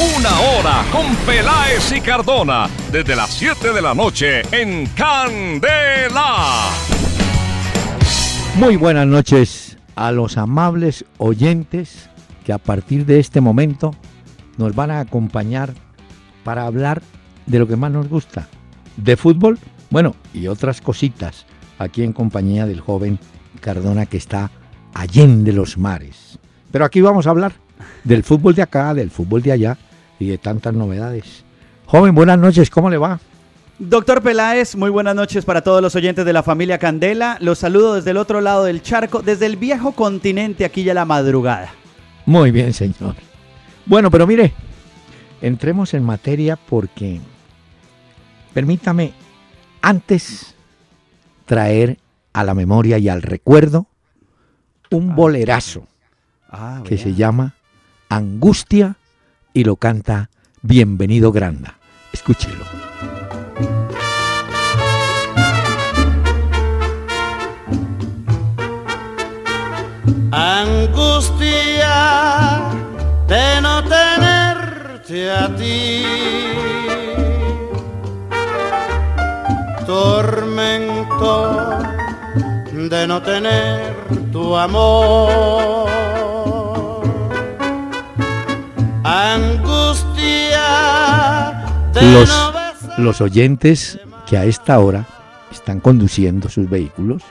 Una hora con Peláez y Cardona. Desde las 7 de la noche en Candela. Muy buenas noches a los amables oyentes que a partir de este momento nos van a acompañar para hablar de lo que más nos gusta, de fútbol, bueno, y otras cositas, aquí en compañía del joven Cardona que está allende los mares. Pero aquí vamos a hablar del fútbol de acá, del fútbol de allá y de tantas novedades. Joven, buenas noches, ¿cómo le va? Doctor Peláez, muy buenas noches para todos los oyentes de la familia Candela. Los saludo desde el otro lado del charco, desde el viejo continente, aquí ya la madrugada. Muy bien, señor. Bueno, pero mire, entremos en materia porque permítame antes traer a la memoria y al recuerdo un bolerazo Ah, que se llama Angustia y lo canta Bienvenido Granda. Escúchelo. angustia de no tenerte a ti. Tormento de no tener tu amor. Angustia de Los, los oyentes que a esta hora están conduciendo sus vehículos,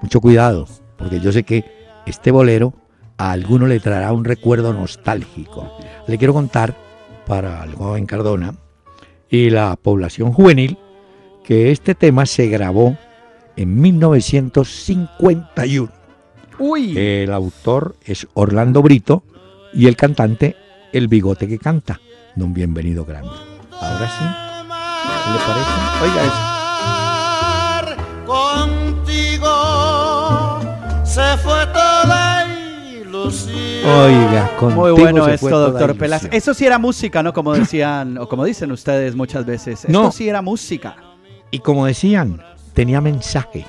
mucho cuidado, porque yo sé que este bolero a alguno le traerá un recuerdo nostálgico. Le quiero contar para el joven Cardona y la población juvenil que este tema se grabó en 1951. Uy, El autor es Orlando Brito y el cantante El Bigote que canta, Don Bienvenido Grande. Ahora sí, ¿qué le parece? Oiga eso. Contigo se fue toda ilusión. Oiga, contigo muy bueno se esto, fue doctor Peláez. ilusión. Eso sí era música, ¿no? Como decían, o como dicen ustedes muchas veces. Esto No. sí era música. Y como decían, tenía mensaje.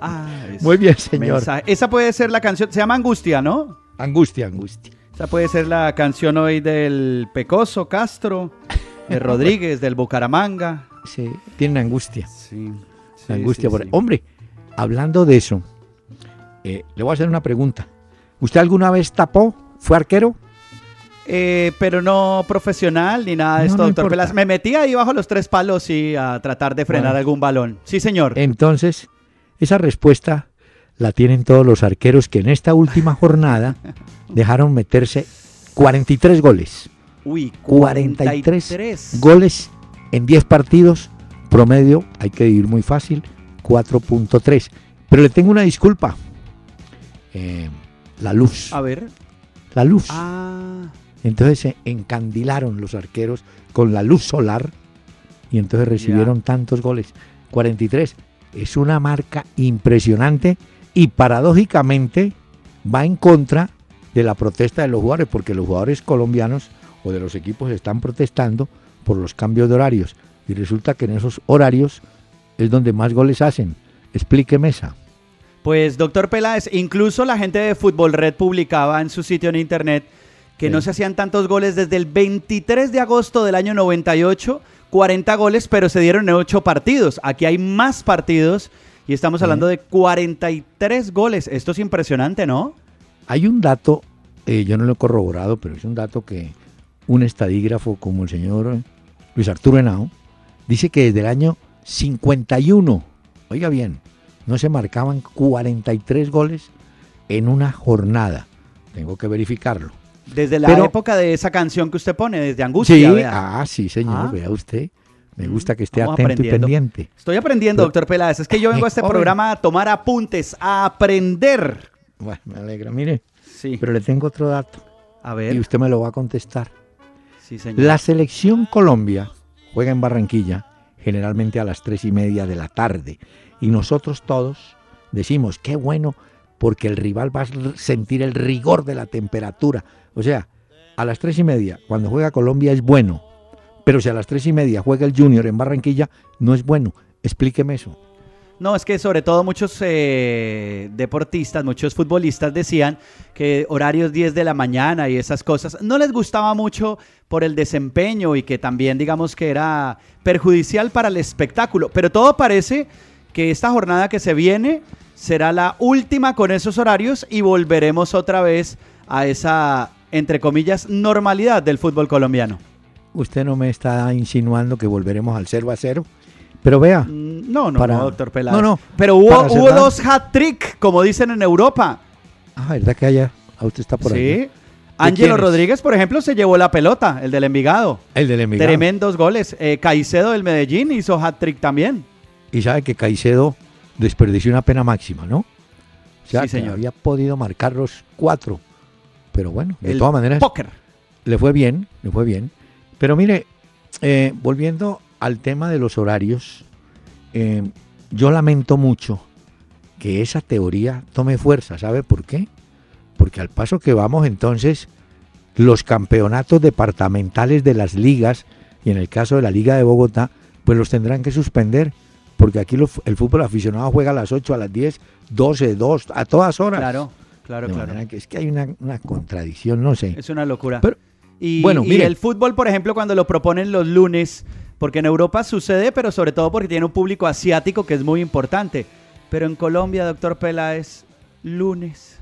Ah, es Muy bien, señor. mensaje. Esa puede ser la canción, se llama Angustia, ¿no? Angustia, angustia. Esa puede ser la canción hoy del Pecoso Castro, de Rodríguez, del Bucaramanga. Sí, tiene angustia. Sí. angustia por Hombre, hablando de eso, eh, le voy a hacer una pregunta. ¿Usted alguna vez tapó? ¿Fue arquero? Eh, pero no profesional ni nada de No, esto, no doctor. Peláez. Me metí ahí bajo los tres palos y a tratar de frenar Bueno. Algún balón. Sí, señor. Entonces, esa respuesta la tienen todos los arqueros que en esta última jornada dejaron meterse 43 goles. Uy, 43 43. Goles en 10 partidos, promedio, hay que dividir muy fácil, 4.3. Pero le tengo una disculpa. Eh, la luz. A ver. La luz. Ah, Entonces se encandilaron los arqueros con la luz solar y entonces recibieron tantos goles. 43. Es una marca impresionante y paradójicamente va en contra de la protesta de los jugadores, porque los jugadores colombianos o de los equipos están protestando por los cambios de horarios. Y resulta que en esos horarios es donde más goles hacen. Explíqueme esa. pues doctor Peláez, incluso la gente de Fútbol Red publicaba en su sitio en internet que Sí. no se hacían tantos goles desde el 23 de agosto del año 98, 40 goles, pero se dieron en 8 partidos. Aquí hay más partidos y estamos hablando de 43 goles. Esto es impresionante, ¿no? Hay un dato, eh, yo no lo he corroborado, pero es un dato que un estadígrafo como el señor Luis Arturo Henao dice que desde el año 51, oiga bien, no se marcaban 43 goles en una jornada. Tengo que verificarlo. Desde la Pero- época de esa canción que usted pone, desde Angustia. Sí, vea. ah, sí, señor, Ah. vea usted. Me gusta que esté Vamos atento y pendiente. Estoy aprendiendo, doctor Peláez. Es que yo vengo a este programa a tomar apuntes, a aprender. Bueno, me alegra, mire, Sí. pero le tengo otro dato A y ver. usted me lo va a contestar. Sí, señor. La selección Colombia juega en Barranquilla generalmente a las tres y media de la tarde y nosotros todos decimos qué bueno porque el rival va a sentir el rigor de la temperatura. O sea, a las tres y media cuando juega Colombia es bueno, pero si a las tres y media juega el Junior en Barranquilla no es bueno. Explíqueme eso. No, es que sobre todo muchos eh, deportistas, muchos futbolistas decían que horarios 10 de la mañana y esas cosas no les gustaba mucho por el desempeño y que también digamos que era perjudicial para el espectáculo. Pero todo parece que esta jornada que se viene será la última con esos horarios y volveremos otra vez a esa, entre comillas, normalidad del fútbol colombiano. Usted no me está insinuando que volveremos al 0 a 0. Pero vea, Mm, No, no, Para- no, doctor Peláez. No, no, Pero hubo, dos hat-trick, como dicen en Europa. ah, ¿verdad que allá? Ah, usted está por ahí. Sí. Ángelo? Rodríguez, por ejemplo, se llevó la pelota, el del Envigado. El del Envigado. Tremendos goles. Eh, Caicedo del Medellín hizo hat-trick también. Y sabe que Caicedo desperdició una pena máxima, ¿no? O sea, Sí, que señor. había podido marcar los cuatro. Pero bueno, de El todas maneras, Póker. le fue bien, le fue bien. Pero mire, eh, volviendo al tema de los horarios, eh, yo lamento mucho que esa teoría tome fuerza. ¿Sabe por qué? Porque al paso que vamos entonces, los campeonatos departamentales de las ligas, y en el caso de la Liga de Bogotá, pues los tendrán que suspender, porque aquí lo- el fútbol aficionado juega a las 8, a las 10, 12, 2, a todas horas. Claro, claro, De claro. que es que hay una, una contradicción, no sé. Es una locura. Pero- y, bueno, y el fútbol, por ejemplo, cuando lo proponen los lunes, porque en Europa sucede, pero sobre todo porque tiene un público asiático que es muy importante. Pero en Colombia, doctor Peláez, lunes.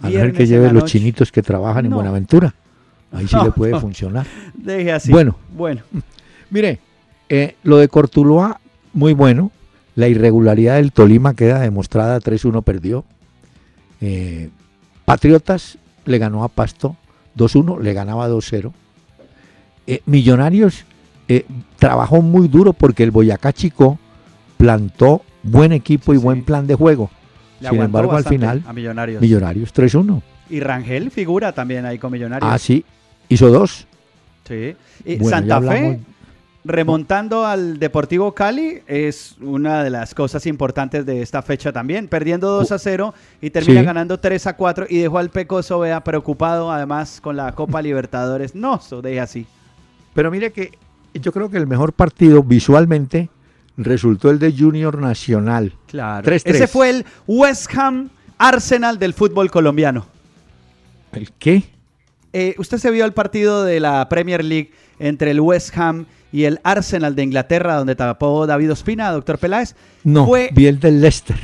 A viernes que lleve los chinitos que trabajan en. Buenaventura. Ahí sí No, le puede no. funcionar. Deje así. Bueno. Bueno. Mire, eh, lo de Cortuloa, muy bueno. La irregularidad del Tolima queda demostrada, 3-1 perdió. Eh, Patriotas le ganó a Pasto 2-1, le ganaba 2-0. Eh, Millonarios eh, trabajó muy duro porque el Boyacá Chico plantó buen equipo y Sí. buen plan de juego. Le Sin embargo, al final, A Millonarios. Millonarios 3-1. Y Rangel figura también ahí con Millonarios. Ah, sí, hizo dos. Sí. Y Bueno, Santa Fe, remontando al Deportivo Cali, es una de las cosas importantes de esta fecha también. Perdiendo 2 a 0 y termina Sí. ganando 3 a 4 y dejó al Pecoso vea preocupado además con la Copa Libertadores. No, eso deje así. Pero mire que yo creo que el mejor partido visualmente resultó el de Junior Nacional. Claro. 3-3. Ese fue el West Ham Arsenal del fútbol colombiano. ¿El qué? Eh, ¿Usted se vio el partido de la Premier League entre el West Ham y el Arsenal de Inglaterra, donde tapó David Ospina, doctor Peláez? No, Fue vi el del Leicester.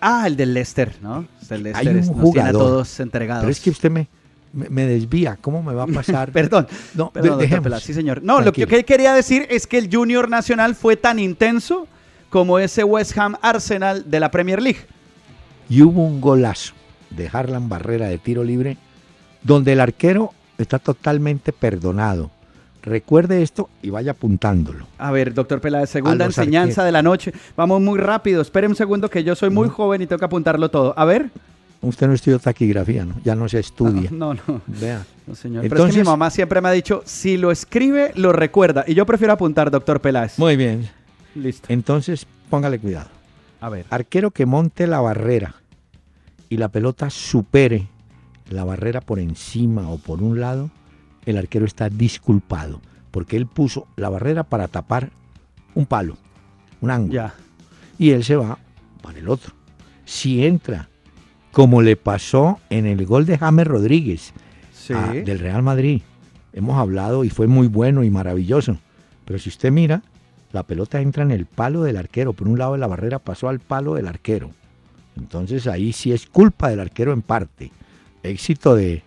Ah, el del Leicester, ¿no? El Leicester Hay un es- nos tiene a todos entregados. Pero es que usted me, me, me desvía. ¿Cómo me va a pasar? Perdón, No, perdón, de- doctor. Peláez. Sí, señor. No, lo que yo quería decir es que el Junior Nacional fue tan intenso como ese West Ham Arsenal de la Premier League. Y hubo un golazo de Harlan Barrera de tiro libre, donde el arquero está totalmente perdonado. Recuerde esto y vaya apuntándolo. A ver, doctor Peláez, segunda enseñanza arqueros. de la noche. Vamos muy rápido. Espere un segundo que yo soy muy No. joven y tengo que apuntarlo todo. A ver. Usted no estudió taquigrafía, ¿no? Ya no se estudia. No, no. Vea. No, señor. Pero es que mi Entonces- mamá siempre me ha dicho, si lo escribe, lo recuerda. Y yo prefiero apuntar, doctor Peláez. Muy bien. Listo. Entonces, póngale cuidado. A ver. Arquero que monte la barrera y la pelota supere la barrera por encima o por un lado, el arquero está disculpado, porque él puso la barrera para tapar un palo, un ángulo, Ya. y él se va para el otro. Si entra, como le pasó en el gol de James Rodríguez Sí. a- del Real Madrid, hemos hablado y fue muy bueno y maravilloso, pero si usted mira, la pelota entra en el palo del arquero, por un lado de la barrera pasó al palo del arquero. Entonces ahí sí es culpa del arquero en parte. Éxito de,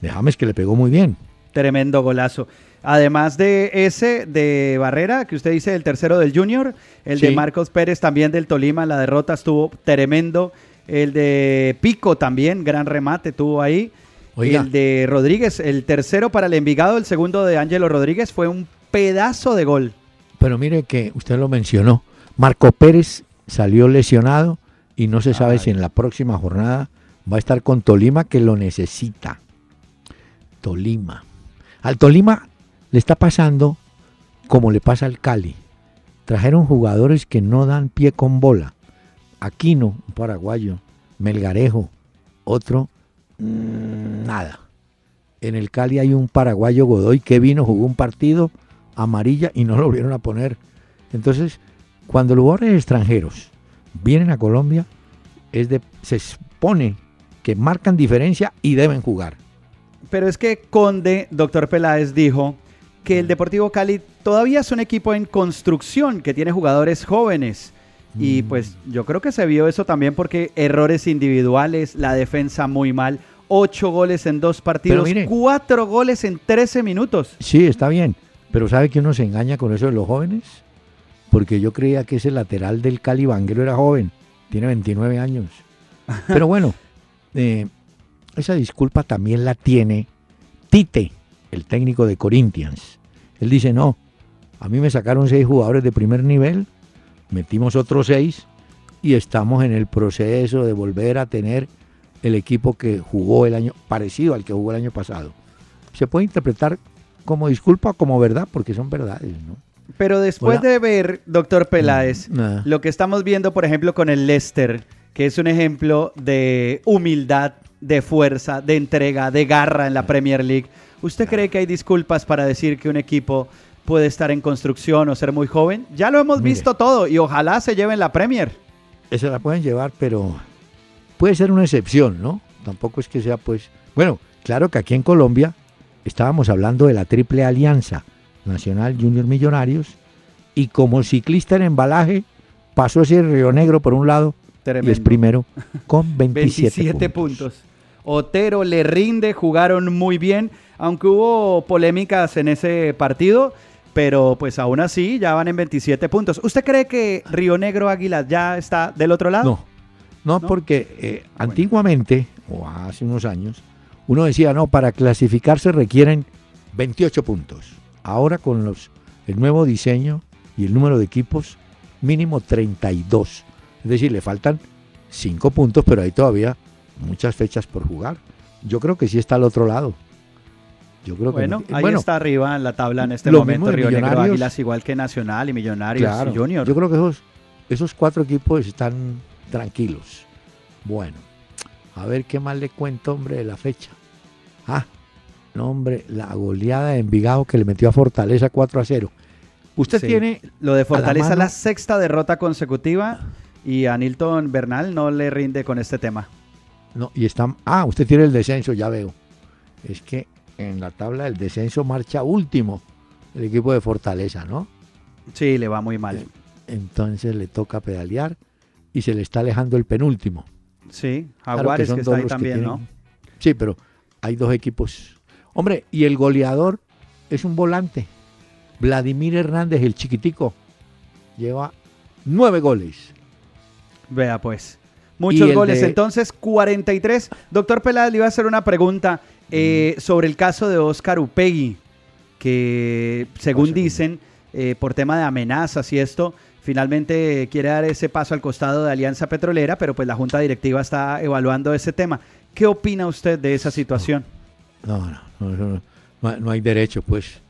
de James que le pegó muy bien. Tremendo golazo. Además de ese de Barrera, que usted dice el tercero del Junior, el de. Marcos Pérez también del Tolima, la derrota estuvo tremendo. El de Pico también, gran remate tuvo ahí. Oiga. El de Rodríguez, el tercero para el Envigado, el segundo de Ángelo Rodríguez, fue un pedazo de gol. Pero mire que usted lo mencionó. Marco Pérez salió lesionado y no se sabe Ay. si en la próxima jornada va a estar con Tolima que lo necesita. Tolima. Al Tolima le está pasando como le pasa al Cali. Trajeron jugadores que no dan pie con bola. Aquino, un paraguayo. Melgarejo, otro, mm, nada. En el Cali hay un paraguayo Godoy que vino, jugó un partido amarilla y no lo volvieron a poner. Entonces, cuando los extranjeros vienen a Colombia, se expone que marcan diferencia y deben jugar. Pero es que Conde, doctor Peláez, dijo que el Deportivo Cali todavía es un equipo en construcción, que tiene jugadores jóvenes. Y Mm. pues yo creo que se vio eso también porque errores individuales, la defensa muy mal, ocho goles en dos partidos, mire. cuatro goles en 13 minutos. Sí, está bien, pero ¿sabe que uno se engaña con eso de los jóvenes? Porque yo creía que ese lateral del Cali Vanguero era joven, tiene 29 años. Pero bueno, eh, esa disculpa también la tiene Tite, el técnico de Corinthians. Él dice, no, a mí me sacaron seis jugadores de primer nivel, metimos otros seis y estamos en el proceso de volver a tener el equipo que jugó el año, parecido al que jugó el año pasado. Se puede interpretar como disculpa o como verdad, porque son verdades, ¿no? Pero después Hola. de ver, doctor Peláez, Mm, lo que estamos viendo, por ejemplo, con el Leicester, que es un ejemplo de humildad, de fuerza, de entrega, de garra en la Premier League, ¿usted cree que hay disculpas para decir que un equipo puede estar en construcción o ser muy joven? Ya lo hemos Mire. visto todo y ojalá se lleven la Premier. Esa la pueden llevar, pero puede ser una excepción, ¿no? Tampoco es que sea, pues. Bueno, claro que aquí en Colombia estábamos hablando de la triple alianza Nacional Junior Millonarios y como ciclista en embalaje pasó ese Río Negro por un lado y es primero con 27, 27 puntos. puntos. Otero le rinde, jugaron muy bien, aunque hubo polémicas en ese partido, pero pues aún así ya van en 27 puntos. ¿Usted cree que Río Negro Águilas ya está del otro lado? No, no, ¿No? porque eh, antiguamente, o hace unos años, uno decía, no, para clasificarse requieren 28 puntos. Ahora con los, el nuevo diseño y el número de equipos, mínimo 32. Es decir, le faltan 5 puntos, pero hay todavía muchas fechas por jugar. Yo creo que sí está al otro lado. Yo creo Bueno, que ahí bueno, está arriba en la tabla en este momento Río Negro. Águilas, igual que Nacional y Millonarios claro, y Junior. Yo creo que esos, esos cuatro equipos están tranquilos. Bueno, a ver qué más le cuento, hombre, de la fecha. Ah, no, hombre, la goleada de Envigado que le metió a Fortaleza 4 a 0. Usted Sí. tiene. Lo de Fortaleza, mano- la sexta derrota consecutiva y a Nilton Bernal no le rinde con este tema. No, y está. Ah, usted tiene el descenso, ya veo. Es que en la tabla del descenso marcha último el equipo de Fortaleza, ¿no? Sí, le va muy mal. Entonces le toca pedalear y se le está alejando el penúltimo. Sí, Claro Jaguares son que está dos ahí que también, ¿no? Sí, pero hay dos equipos. Hombre, y el goleador es un volante. Vladimir Hernández, el chiquitico, lleva nueve goles. Vea pues. Muchos goles. de- Entonces, 43. Doctor Peláez, le iba a hacer una pregunta eh, sobre el caso de Oscar Upegui, que según dicen, eh, por tema de amenazas y esto, finalmente quiere dar ese paso al costado de Alianza Petrolera, pero pues la Junta Directiva está evaluando ese tema. ¿Qué opina usted de esa situación? No, no, no, no, no hay- no hay derecho, pues,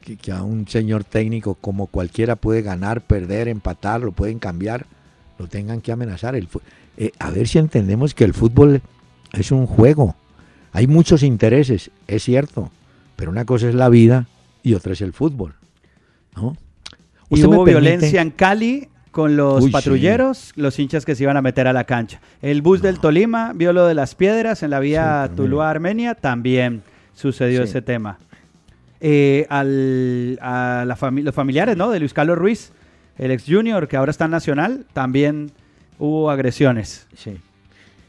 que, que a un señor técnico como cualquiera puede ganar, perder, empatar, lo pueden cambiar, lo tengan que amenazar. El, eh, a ver si entendemos que el fútbol es un juego. Hay muchos intereses, es cierto, pero una cosa es la vida y otra es el fútbol. ¿no? Y hubo violencia en Cali con los Uy, sí. patrulleros, los hinchas que se iban a meter a la cancha. El bus del Tolima vio lo de las piedras en la vía Sí, pero Tuluá Armenia, también sucedió Sí. ese tema. Eh, al, a la fami- los familiares ¿no? de Luis Carlos Ruiz, el ex junior que ahora está en Nacional, también hubo agresiones. Sí.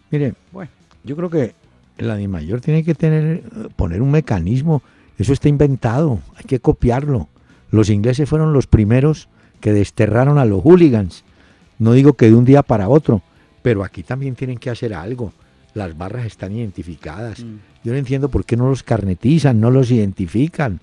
Mire, Bueno. yo creo que la DIMAYOR tiene que tener, poner un mecanismo. Eso está inventado, hay que copiarlo. Los ingleses fueron los primeros que desterraron a los hooligans. No digo que de un día para otro, pero aquí también tienen que hacer algo. Las barras están identificadas. Mm. Yo no entiendo por qué no los carnetizan, no los identifican.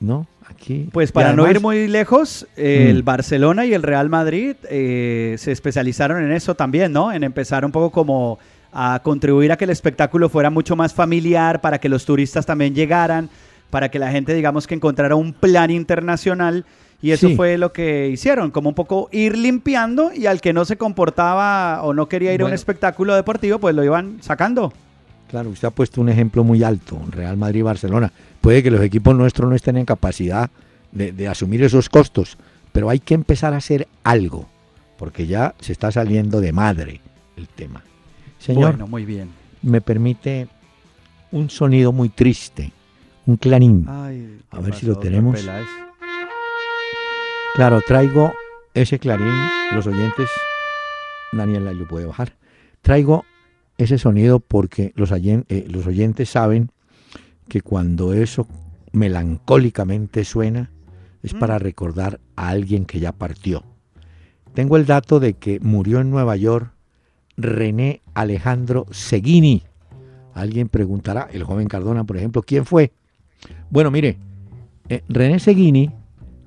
¿No? Aquí. Pues para no ir muy lejos, eh, el Mm. Barcelona y el Real Madrid eh, se especializaron en eso también, ¿no? En empezar un poco como a contribuir a que el espectáculo fuera mucho más familiar, para que los turistas también llegaran, para que la gente, digamos, que encontrara un plan internacional. Y eso Sí. fue lo que hicieron, como un poco ir limpiando y al que no se comportaba o no quería ir a un espectáculo deportivo, pues lo iban sacando. Claro, usted ha puesto un ejemplo muy alto, Real Madrid y Barcelona. Puede que los equipos nuestros no estén en capacidad de, de asumir esos costos, pero hay que empezar a hacer algo. porque ya se está saliendo de madre el tema. Señor, Bueno, muy bien. me permite un sonido muy triste, un clarín. Ay, A ¿qué ver si lo tenemos. Claro, traigo ese clarín, los oyentes, Daniela lo puede bajar. Traigo ese sonido porque los, oyen- eh, los oyentes saben que cuando eso melancólicamente suena es Mm. para recordar a alguien que ya partió. Tengo el dato de que murió en Nueva York René Alejandro Seguini. Alguien preguntará, el joven Cardona, por ejemplo, ¿quién fue? Bueno, mire, eh, René Seguini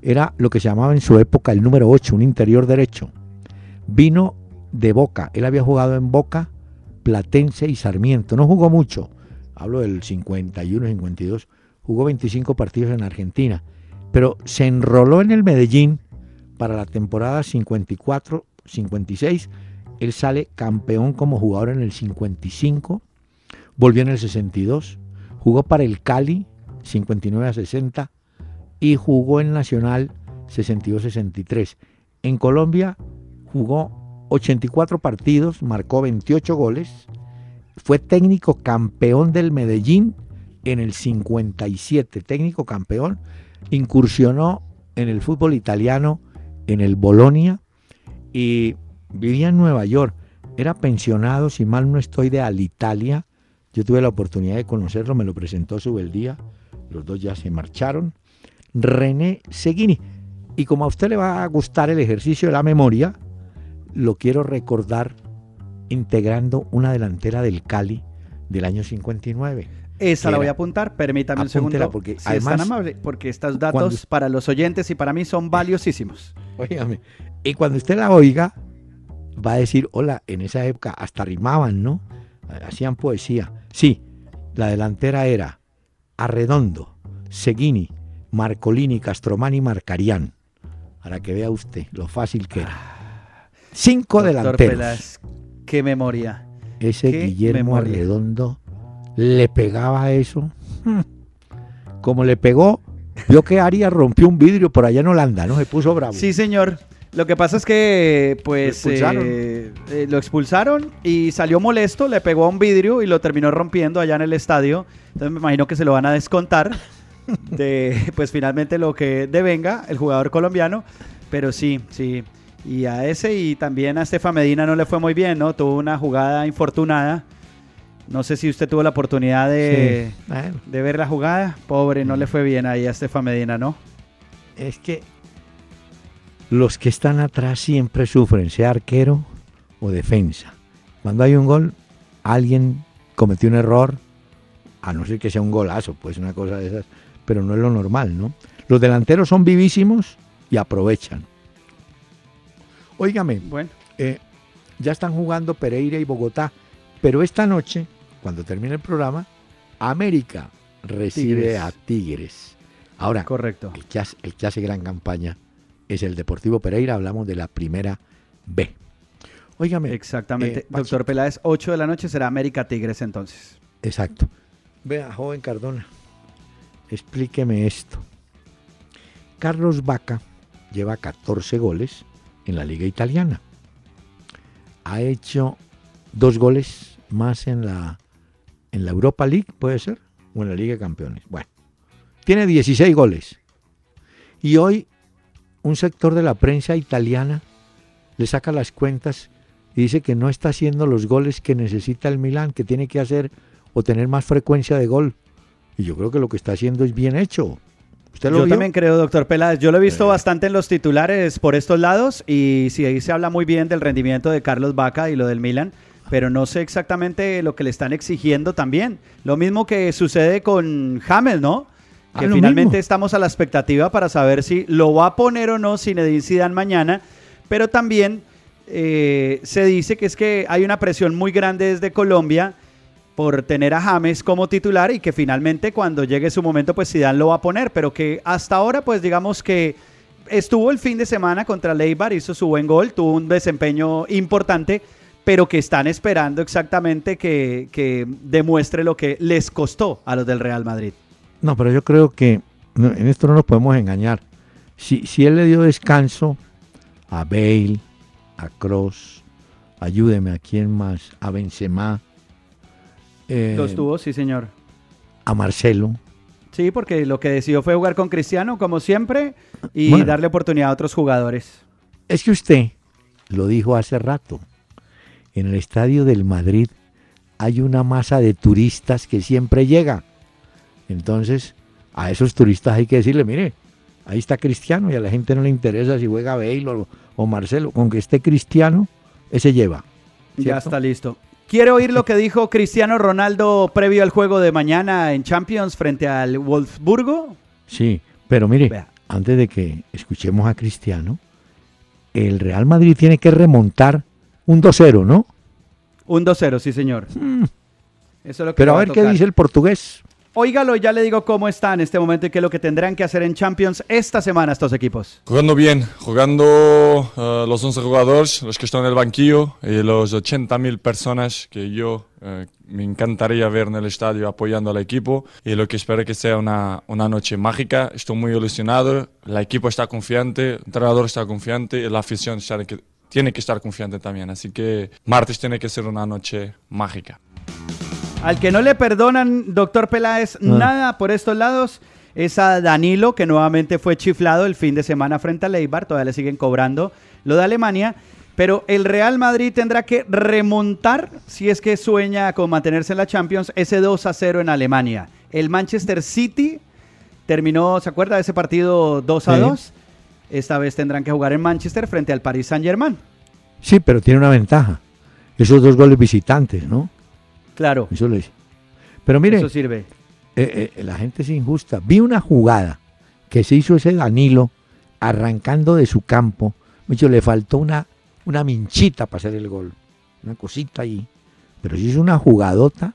era lo que se llamaba en su época el número 8, un interior derecho. Vino de Boca, él había jugado en Boca, Platense y Sarmiento. No jugó mucho, hablo del 51, 52, jugó 25 partidos en Argentina, pero se enroló en el Medellín para la temporada 54, 56. Él sale campeón como jugador en el 55, volvió en el 62, jugó para el Cali 59 a 60 y jugó en Nacional 62-63. En Colombia jugó 84 partidos, marcó 28 goles, fue técnico campeón del Medellín en el 57, técnico campeón, incursionó en el fútbol italiano en el Bolonia y vivía en Nueva York. Era pensionado, si mal no estoy, de Alitalia. Yo tuve la oportunidad de conocerlo, me lo presentó Subeldía. Los dos ya se marcharon. René Seguini. Y como a usted le va a gustar el ejercicio de la memoria, lo quiero recordar integrando una delantera del Cali del año 59. Esa la voy a apuntar, permítame un segundo. porque si es tan amable, porque estos datos cuando- para los oyentes y para mí son valiosísimos. Óigame, y cuando usted la oiga, va a decir, hola, en esa época hasta rimaban, ¿no? Hacían poesía. Sí, la delantera era Arredondo, Seguini, Marcolini, Castromani, Marcarián. Para que vea usted lo fácil que era. Cinco Doctor delanteros. Peláez, qué memoria. Ese qué Guillermo memoria. Arredondo le pegaba a eso. Como le pegó, vio que Arias rompió un vidrio por allá en Holanda, ¿no? Se puso bravo. Sí, señor. Lo que pasa es que, pues, Lo expulsaron. eh, eh, lo expulsaron y salió molesto, le pegó a un vidrio y lo terminó rompiendo allá en el estadio. Entonces me imagino que se lo van a descontar de, pues, finalmente lo que devenga el jugador colombiano. Pero sí, sí. Y a ese y también a Estefa Medina no le fue muy bien, ¿no? Tuvo una jugada infortunada. No sé si usted tuvo la oportunidad de, Sí. Bueno, de ver la jugada. Pobre, no le fue bien ahí a Estefa Medina, ¿no? es que los que están atrás siempre sufren, sea arquero o defensa. Cuando hay un gol, alguien cometió un error, a no ser que sea un golazo, pues una cosa de esas, pero no es lo normal, ¿no? Los delanteros son vivísimos y aprovechan. Óigame, Bueno. eh, ya están jugando Pereira y Bogotá, pero esta noche, cuando termine el programa, América recibe Tigres. a Tigres. Ahora, Correcto. el que, hace, el que hace gran campaña es el Deportivo Pereira, hablamos de la primera B. Óigame, Exactamente. Eh, Doctor Peláez, 8 de la noche será América Tigres entonces. exacto. Vea, joven Cardona, explíqueme esto. Carlos Vaca lleva 14 goles en la liga italiana. Ha hecho dos goles más en la, en la Europa League, puede ser, o en la Liga de Campeones. Bueno, tiene 16 goles. Y hoy un sector de la prensa italiana le saca las cuentas y dice que no está haciendo los goles que necesita el Milán, que tiene que hacer o tener más frecuencia de gol. Y yo creo que lo que está haciendo es bien hecho. ¿Usted lo Yo vio? también creo, doctor Peláez. Yo lo he visto bastante en los titulares por estos lados y sí, ahí se habla muy bien del rendimiento de Carlos Vaca y lo del Milan, pero no sé exactamente lo que le están exigiendo también. Lo mismo que sucede con Hamel, ¿no? Ah, Que finalmente mismo. estamos a la expectativa para saber si lo va a poner o no Zinedine Zidane mañana, pero también eh, se dice que es que hay una presión muy grande desde Colombia por tener a James como titular y que finalmente cuando llegue su momento pues Zidane lo va a poner, pero que hasta ahora pues digamos que estuvo el fin de semana contra Leibar, hizo su buen gol, tuvo un desempeño importante, pero que están esperando exactamente que, que demuestre lo que les costó a los del Real Madrid. No, pero yo creo que en esto no nos podemos engañar. Si, si él le dio descanso a Bale, a Cross, ayúdeme, ¿a quién más? A Benzema, eh, Los tuvo, sí, señor. a Marcelo. Sí, porque lo que decidió fue jugar con Cristiano, como siempre, y Bueno. darle oportunidad a otros jugadores. Es que usted lo dijo hace rato. En el estadio del Madrid hay una masa de turistas que siempre llega. Entonces, a esos turistas hay que decirle, mire, ahí está Cristiano y a la gente no le interesa si juega Bale o, o Marcelo. Con que esté Cristiano, ese lleva. Ya está listo. Quiero oír lo que dijo Cristiano Ronaldo previo al juego de mañana en Champions frente al Wolfsburgo. Sí, pero mire, Vea. antes de que escuchemos a Cristiano, el Real Madrid tiene que remontar un 2-0, ¿no? Un 2-0, sí, señor. Eso es lo que Pero a ver qué dice el portugués. Óigalo, ya le digo cómo está en este momento y qué es lo que tendrán que hacer en Champions esta semana estos equipos. Jugando bien, jugando eh, los 11 jugadores, los que están en el banquillo y los 80.000 personas que yo eh, me encantaría ver en el estadio apoyando al equipo y lo que espero que sea una, una noche mágica. Estoy muy ilusionado, el equipo está confiante, el entrenador está confiante y la afición está tiene que estar confiante también. Así que martes tiene que ser una noche mágica. Al que no le perdonan, doctor Peláez, nada por estos lados es a Danilo, que nuevamente fue chiflado el fin de semana frente a Leibar. Todavía le siguen cobrando lo de Alemania. Pero el Real Madrid tendrá que remontar, si es que sueña con mantenerse en la Champions, ese 2 a 0 en Alemania. El Manchester City terminó, ¿se acuerda de ese partido 2 a Sí. 2? Esta vez tendrán que jugar en Manchester frente al Paris Saint-Germain. Sí, pero tiene una ventaja. Esos dos goles visitantes, ¿no? Claro, Eso le Pero mire, eso sirve. eh, eh, la gente es injusta. Vi una jugada que se hizo ese Danilo arrancando de su campo. Mucho le faltó una, una minchita para hacer el gol. Una cosita ahí. Pero si hizo una jugadota.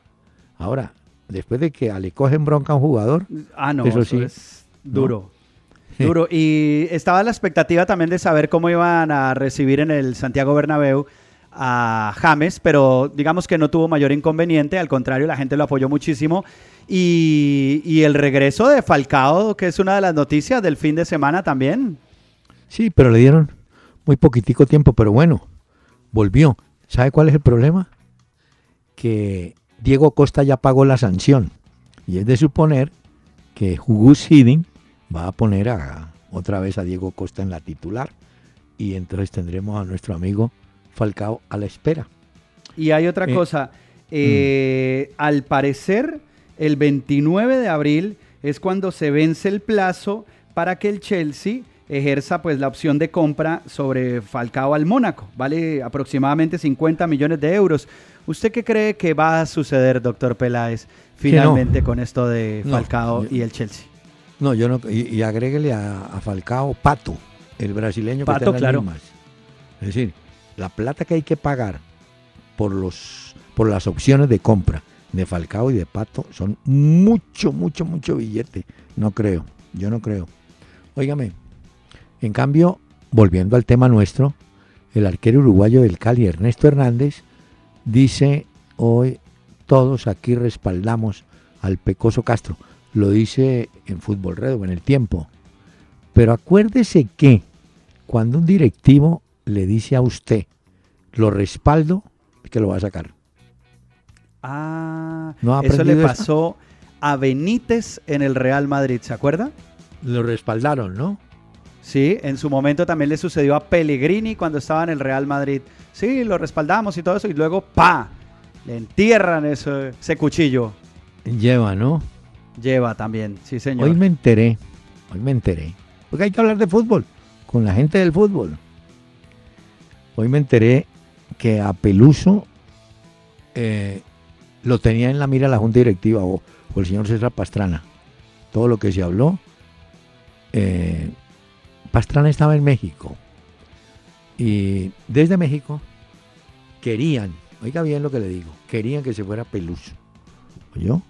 Ahora, después de que le cogen bronca a un jugador, Ah, no, Eso eso, sí. es duro. Duro. Y estaba la expectativa también de saber cómo iban a recibir en el Santiago Bernabéu a James, pero digamos que no tuvo mayor inconveniente, al contrario, la gente lo apoyó muchísimo. Y, el regreso de Falcao, que es una de las noticias del fin de semana también. sí, pero le dieron muy poquitico tiempo. Pero bueno, volvió. ¿Sabe cuál es el problema? Que Diego Costa ya pagó la sanción. Y es de suponer que Hugus Hiding va a poner a, otra vez a Diego Costa en la titular. Y entonces tendremos a nuestro amigo Falcao a la espera. Y hay otra Eh, cosa. eh, Al parecer, el 29 de abril es cuando se vence el plazo para que el Chelsea ejerza pues la opción de compra sobre Falcao al Mónaco. Vale aproximadamente 50 millones de euros. ¿Usted qué cree que va a suceder, doctor Peláez, no. finalmente con esto de No, Falcao yo- y el Chelsea? No, yo no. Y, y agréguele a, a Falcao Pato, el brasileño que Pato, está en las claro. mismas. Es decir, la plata que hay que pagar por los por las opciones de compra de Falcao y de Pato son mucho, mucho, mucho billete. No creo, yo no creo. Óigame, en cambio, volviendo al tema nuestro, el arquero uruguayo del Cali, Ernesto Hernández, dice hoy todos aquí respaldamos al Pecoso Castro. Lo dice en Fútbol Red o en el tiempo. Pero acuérdese que cuando un directivo le dice a usted, lo respaldo, es que lo va a sacar. Ah, ¿No ha eso le pasó a Benítez en el Real Madrid, ¿se acuerda? Lo respaldaron, ¿no? Sí, en su momento también le sucedió a Pellegrini cuando estaba en el Real Madrid. Sí, lo respaldamos y todo eso, y luego ¡pa! Le entierran ese, ese cuchillo. Lleva, ¿no? Lleva también, sí señor. Hoy me enteré, hoy me enteré, porque hay que hablar de fútbol, con la gente del fútbol. Hoy me enteré que a Peluso eh, lo tenía en la mira la Junta Directiva o, o el señor César Pastrana. Todo lo que se habló. eh, Pastrana estaba en México y desde México querían, oiga bien lo que le digo, querían que se fuera Peluso. ¿Oyó?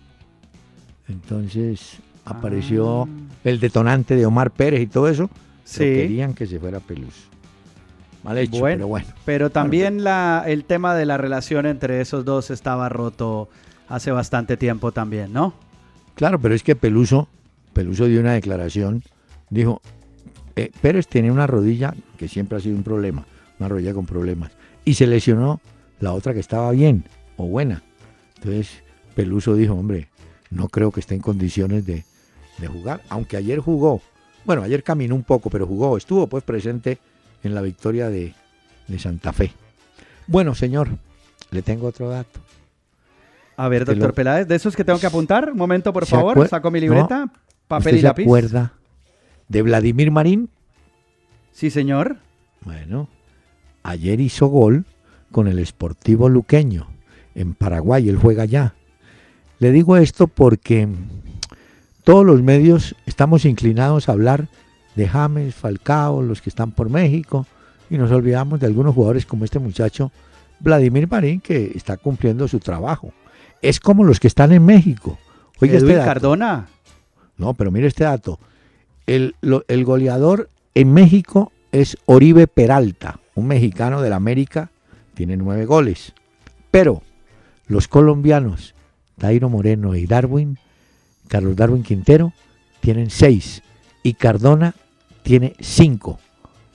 Entonces apareció Ah. el detonante de Omar Pérez y todo eso. Sí. pero querían que se fuera Peluso. Mal hecho, Bueno. pero bueno. Pero también la, el tema de la relación entre esos dos estaba roto hace bastante tiempo también, ¿no? Claro, pero es que Peluso, Peluso dio una declaración, dijo, eh, Pérez tiene una rodilla que siempre ha sido un problema, una rodilla con problemas. Y se lesionó la otra que estaba bien o buena. Entonces Peluso dijo, hombre, no creo que esté en condiciones de, de jugar, aunque ayer jugó. Bueno, ayer caminó un poco, pero jugó, estuvo pues presente en la victoria de, de Santa Fe. Bueno, señor, le tengo otro dato. A ver, doctor lo- Peláez, de esos que tengo que apuntar, un momento, por ¿Se favor, acuer- saco mi libreta, No, papel ¿Usted y se lápiz. acuerda de Vladimir Marín? Sí, señor. Bueno, ayer hizo gol con el Sportivo Luqueño. En Paraguay, él juega allá. Le digo esto porque todos los medios estamos inclinados a hablar de James, Falcao, los que están por México, y nos olvidamos de algunos jugadores como este muchacho Vladimir Marín, que está cumpliendo su trabajo. Es como los que están en México. Oiga este Edwin dato. Cardona. No, pero mire este dato. El, lo- el goleador en México es Oribe Peralta, un mexicano del América, tiene nueve goles. Pero los colombianos, Dairo Moreno y Darwin, Carlos Darwin Quintero, tienen seis. Y Cardona tiene cinco.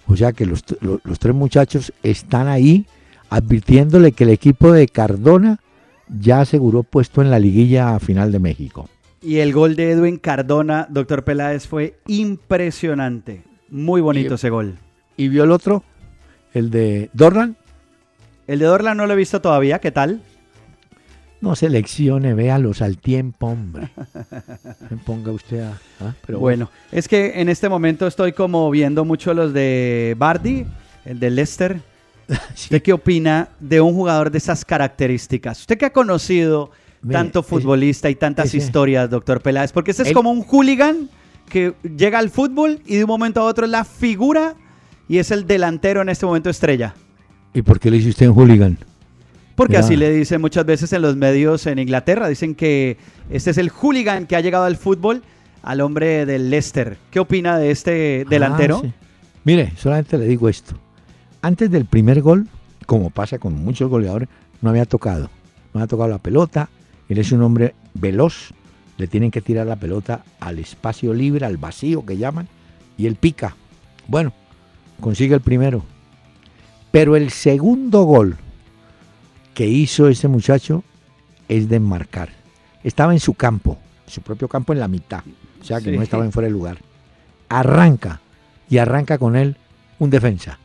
O sea que los, los tres muchachos están ahí advirtiéndole que el equipo de Cardona ya aseguró puesto en la liguilla final de México. Y el gol de Edwin Cardona, doctor Peláez, fue impresionante. Muy bonito Y- ese gol. ¿Y vio el otro? El de Dorlan. El de Dorlan no lo he visto todavía, ¿qué tal? No seleccione, véalos al tiempo, hombre. Me ponga usted a... ¿ah? Pero bueno, es que en este momento estoy como viendo mucho los de Bardi, el de Leicester. sí. ¿Usted qué opina de un jugador de esas características? Usted que ha conocido Mire, tanto futbolista y tantas ese- historias, doctor Peláez, porque ese es como un hooligan que llega al fútbol y de un momento a otro es la figura y es el delantero en este momento estrella. ¿Y por qué le hizo usted un hooligan? Porque Mira. así le dicen muchas veces en los medios en Inglaterra, dicen que este es el hooligan que ha llegado al fútbol al hombre del Leicester. ¿Qué opina de este delantero? Ah, sí. Mire, solamente le digo esto. Antes del primer gol, como pasa con muchos goleadores, no había tocado. No había tocado la pelota. Él es un hombre veloz. Le tienen que tirar la pelota al espacio libre, al vacío que llaman, y él pica. Bueno, consigue el primero. Pero el segundo gol que hizo ese muchacho es de enmarcar. Estaba en su campo, su propio campo en la mitad. O sea que Sí. no estaba en fuera de lugar. Arranca y arranca con él un defensa.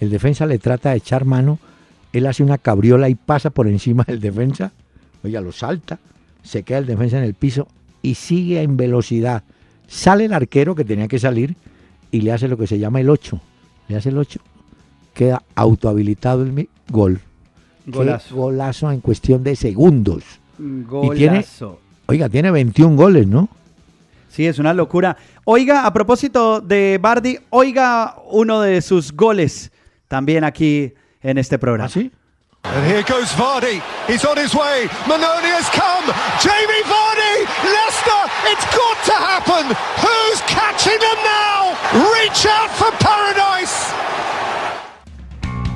El defensa le trata de echar mano, él hace una cabriola y pasa por encima del defensa. Oiga, lo salta, se queda el defensa en el piso y sigue en velocidad. Sale el arquero que tenía que salir y le hace lo que se llama el 8. Le hace el 8, queda autohabilitado el mi- gol. Qué Golazo. golazo en cuestión de segundos. Golazo. tiene- Oiga, tiene 21 goles, ¿no? Sí, es una locura. Oiga, a propósito de Bardi, oiga uno de sus goles también aquí en este programa. ¿Ah, sí? And here goes Vardy. He's on his way. Manoni has come. Jamie Vardy. Leicester. It's got to happen. Who's catching them now? Reach out for paradise.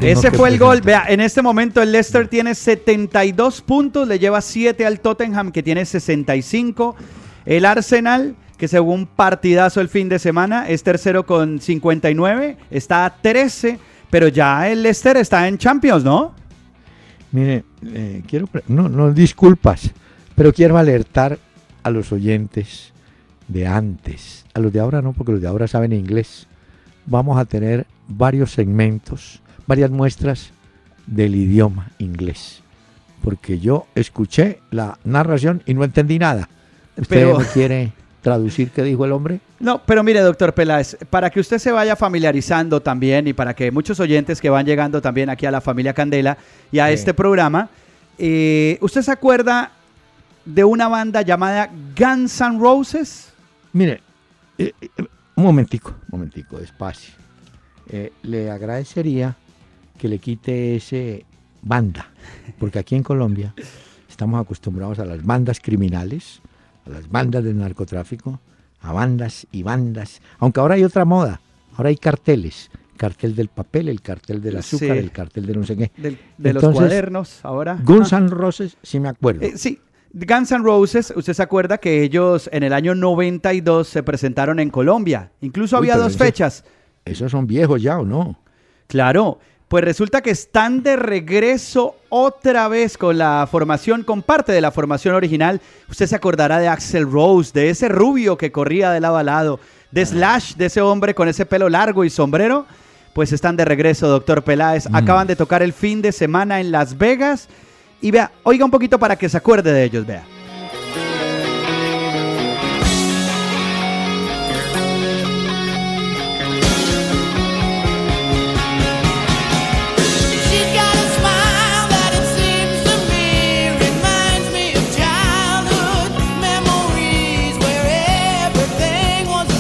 Ese fue el gol. Vea, en este momento el Leicester tiene 72 puntos, le lleva 7 al Tottenham que tiene 65. El Arsenal, que según partidazo el fin de semana, es tercero con 59, está a 13, pero ya el Leicester está en Champions, ¿no? Mire, eh, quiero, no, no disculpas, pero quiero alertar a los oyentes de antes, a los de ahora no, porque los de ahora saben inglés. Vamos a tener varios segmentos, varias muestras del idioma inglés, porque yo escuché la narración y no entendí nada. ¿Usted Pero- me quiere traducir qué dijo el hombre? No, pero mire, doctor Peláez, para que usted se vaya familiarizando también y para que muchos oyentes que van llegando también aquí a la familia Candela y a Sí. este programa, eh, ¿usted se acuerda de una banda llamada Guns N' Roses? Mire, eh, eh, un momentico, un momentico, despacio. Le agradecería que le quite ese banda, porque aquí en Colombia estamos acostumbrados a las bandas criminales, a las bandas del narcotráfico, a bandas y bandas, aunque ahora hay otra moda, ahora hay carteles, cartel del papel, el cartel del azúcar, Sí. el cartel de no sé qué. Del- de los cuadernos ahora. Guns Ah. N' Roses, sí me acuerdo. Eh, sí, Guns N' Roses, usted se acuerda que ellos en el año 92 se presentaron en Colombia. Incluso Uy, había dos fechas. Esos son viejos ya o no. Claro, Pues resulta que están de regreso otra vez con la formación, con parte de la formación original. Usted se acordará de Axel Rose, de ese rubio que corría de lado a lado, de Slash, de ese hombre con ese pelo largo y sombrero. Pues están de regreso, doctor Peláez. Acaban de tocar el fin de semana en Las Vegas. Y vea, oiga un poquito para que se acuerde de ellos, vea.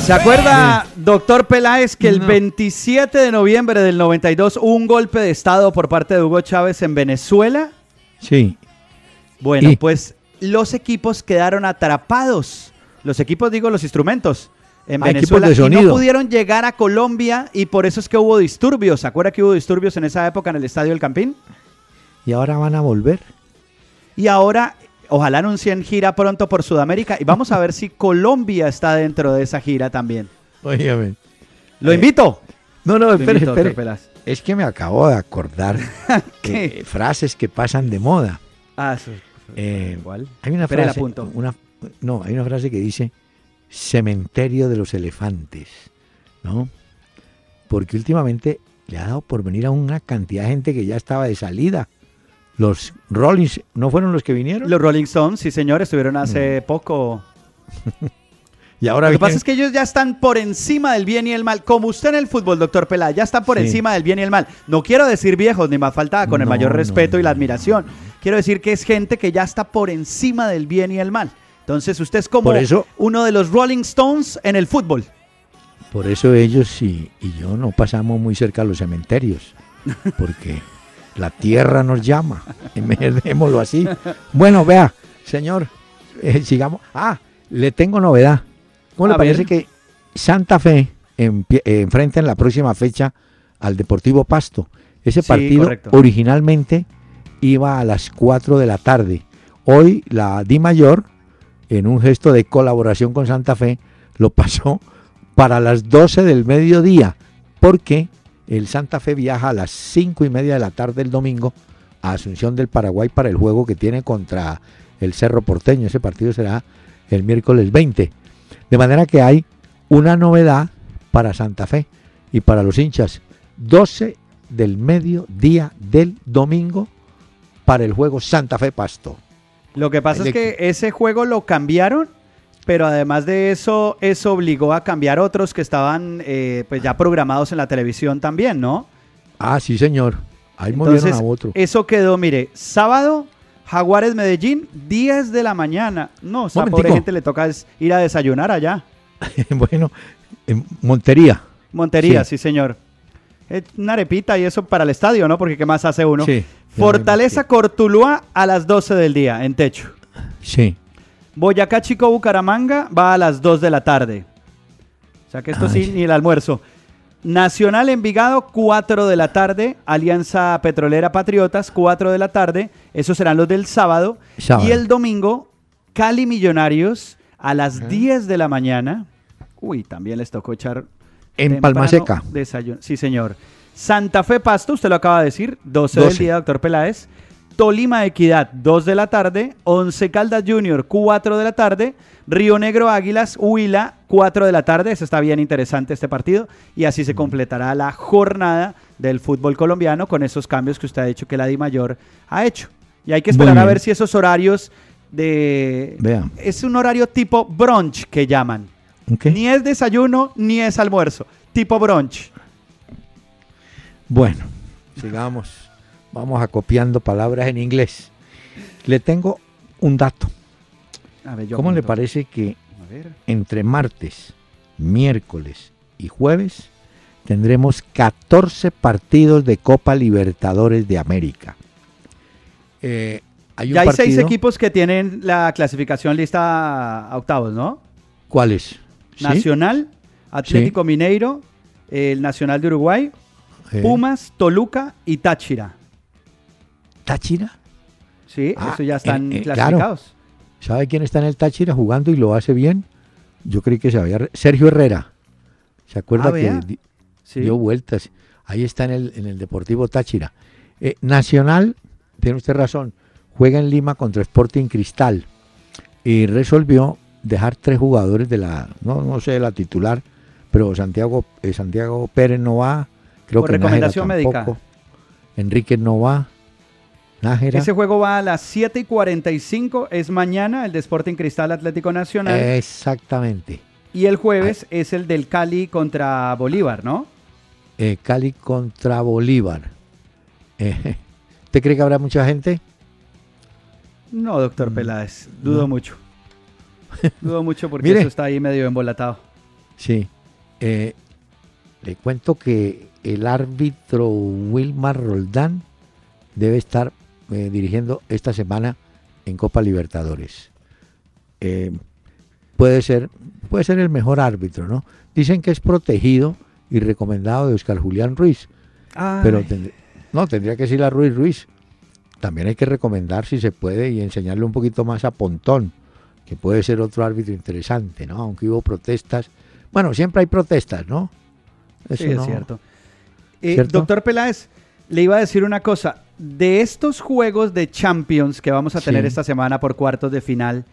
¿Se acuerda, doctor Peláez, que el 27 de noviembre del 92 hubo un golpe de Estado por parte de Hugo Chávez en Venezuela? Sí. Bueno, Y- pues los equipos quedaron atrapados. Los equipos, digo, los instrumentos. En Ah, Venezuela de y no pudieron llegar a Colombia y por eso es que hubo disturbios. ¿Se acuerda que hubo disturbios en esa época en el Estadio del Campín? Y ahora van a volver. Y ahora, ojalá anuncien gira pronto por Sudamérica y vamos a ver si Colombia está dentro de esa gira también. Óigame. Lo Eh, invito. No, no, espere, invito, espere. Es que me acabo de acordar ¿Qué? de frases que pasan de moda. Ah, eso. Eh, ¿Cuál? Hay una frase, una, no, hay una frase que dice cementerio de los elefantes, ¿no? Porque últimamente le ha dado por venir a una cantidad de gente que ya estaba de salida. Los Rollins, ¿no fueron los que vinieron? Los Rolling Stones, sí señor, estuvieron hace poco. y ahora Lo que pasa es que ellos ya están por encima del bien y el mal, como usted en el fútbol, doctor Pelá, ya está por Sí. encima del bien y el mal. No quiero decir viejos, ni más faltaba, con el mayor no, respeto y la admiración. Quiero decir que es gente que ya está por encima del bien y el mal. Entonces usted es como Por eso- uno de los Rolling Stones en el fútbol. Por eso ellos y, y yo no pasamos muy cerca a los cementerios, porque la tierra nos llama, démoslo así. Bueno, vea, señor, eh, sigamos. Ah, le tengo novedad. ¿Cómo le A parece ver. que Santa Fe eh, enfrenta en la próxima fecha al Deportivo Pasto? Ese Sí, partido correcto. originalmente iba a las 4 de la tarde. Hoy la Di Mayor, en un gesto de colaboración con Santa Fe, lo pasó para las 12 del mediodía, porque el Santa Fe viaja a las 5 y media de la tarde el domingo a Asunción del Paraguay para el juego que tiene contra el Cerro Porteño. Ese partido será el miércoles 20. De manera que hay una novedad para Santa Fe y para los hinchas. 12 del mediodía del domingo para el juego Santa Fe Pasto. Lo que pasa es que ese juego lo cambiaron, pero además de eso, eso obligó a cambiar otros que estaban eh, pues ya programados en la televisión también, ¿no? Ah, sí, señor. Ahí movieron Entonces, a otro. eso quedó, mire, sábado, Jaguares Medellín, 10 de la mañana. No, o sea, Momentico. pobre gente le toca ir a desayunar allá. bueno, en Montería. Montería, Sí. sí, señor. Es una arepita y eso para el estadio, ¿no? Porque ¿qué más hace uno? Sí, Fortaleza Cortuluá a las 12 del día, en techo. Sí. Boyacá Chico Bucaramanga va a las 2 de la tarde. O sea que esto sí, ni el almuerzo. Nacional Envigado, 4 de la tarde. Alianza Petrolera Patriotas, 4 de la tarde. Esos serán los del sábado. Sábado. Y el domingo, Cali Millonarios a las 10 de la mañana. Uy, también les tocó echar. En Palma Seca. desayuno. Sí, señor. Santa Fe Pasto, usted lo acaba de decir, 12, del 12. día, doctor Peláez. Tolima Equidad, 2 de la tarde. Once Caldas Junior, 4 de la tarde. Río Negro Águilas, Huila, 4 de la tarde. Eso está bien interesante este partido. Y así se completará la jornada del fútbol colombiano con esos cambios que usted ha dicho que la Di Mayor ha hecho. Y hay que esperar a ver si esos horarios de... Vea. Es un horario tipo brunch que llaman. Ni es desayuno ni es almuerzo. Tipo brunch. Bueno, sigamos. Vamos acopiando palabras en inglés. Le tengo un dato. A ver, yo ¿Cómo le parece que A entre martes, miércoles y jueves tendremos 14 partidos de Copa Libertadores de América? Eh, hay un Ya hay seis equipos que tienen la clasificación lista a octavos, ¿no? ¿Cuáles? ¿Sí? Nacional, Atlético Mineiro, el Nacional de Uruguay, Pumas, Toluca y Táchira. ¿Táchira? Sí, Ah, eso ya están eh, eh, clasificados. ¿Sabe quién está en el Táchira jugando y lo hace bien? Yo creí que se había... Sergio Herrera. ¿Se acuerda Ah, que vea. di- Sí. dio vueltas? Ahí está en el, en el Deportivo Táchira. Eh, Nacional, tiene usted razón, juega en Lima contra Sporting Cristal y resolvió dejar tres jugadores de la, no, no sé, la titular, pero Santiago, eh, Santiago Pérez no va, creo Por que Nájera recomendación médica. tampoco, Enrique no va, Nájera. Ese juego va a las 7 y 45, es mañana el de Sporting Cristal Atlético Nacional. Exactamente. y el jueves es el del Cali contra Bolívar, ¿no? Eh, Cali contra Bolívar. Eh, ¿Usted cree que habrá mucha gente? No, doctor Mm, Peláez, dudo no. mucho. Dudo mucho porque Mire. eso está ahí medio embolatado. Sí. Eh, le cuento que el árbitro Wilmar Roldán debe estar eh, dirigiendo esta semana en Copa Libertadores. Eh, puede ser, puede ser el mejor árbitro, ¿no? Dicen que es protegido y recomendado de Oscar Julián Ruiz, pero tendr- no tendría que decirle a Ruiz Ruiz. También hay que recomendar si se puede y enseñarle un poquito más a Pontón, que puede ser otro árbitro interesante, ¿no? Aunque hubo protestas. Bueno, siempre hay protestas, ¿no? Eso sí, es no- cierto. Eh, ¿Cierto? Doctor Peláez, le iba a decir una cosa. De estos juegos de Champions que vamos a tener esta semana por cuartos de final,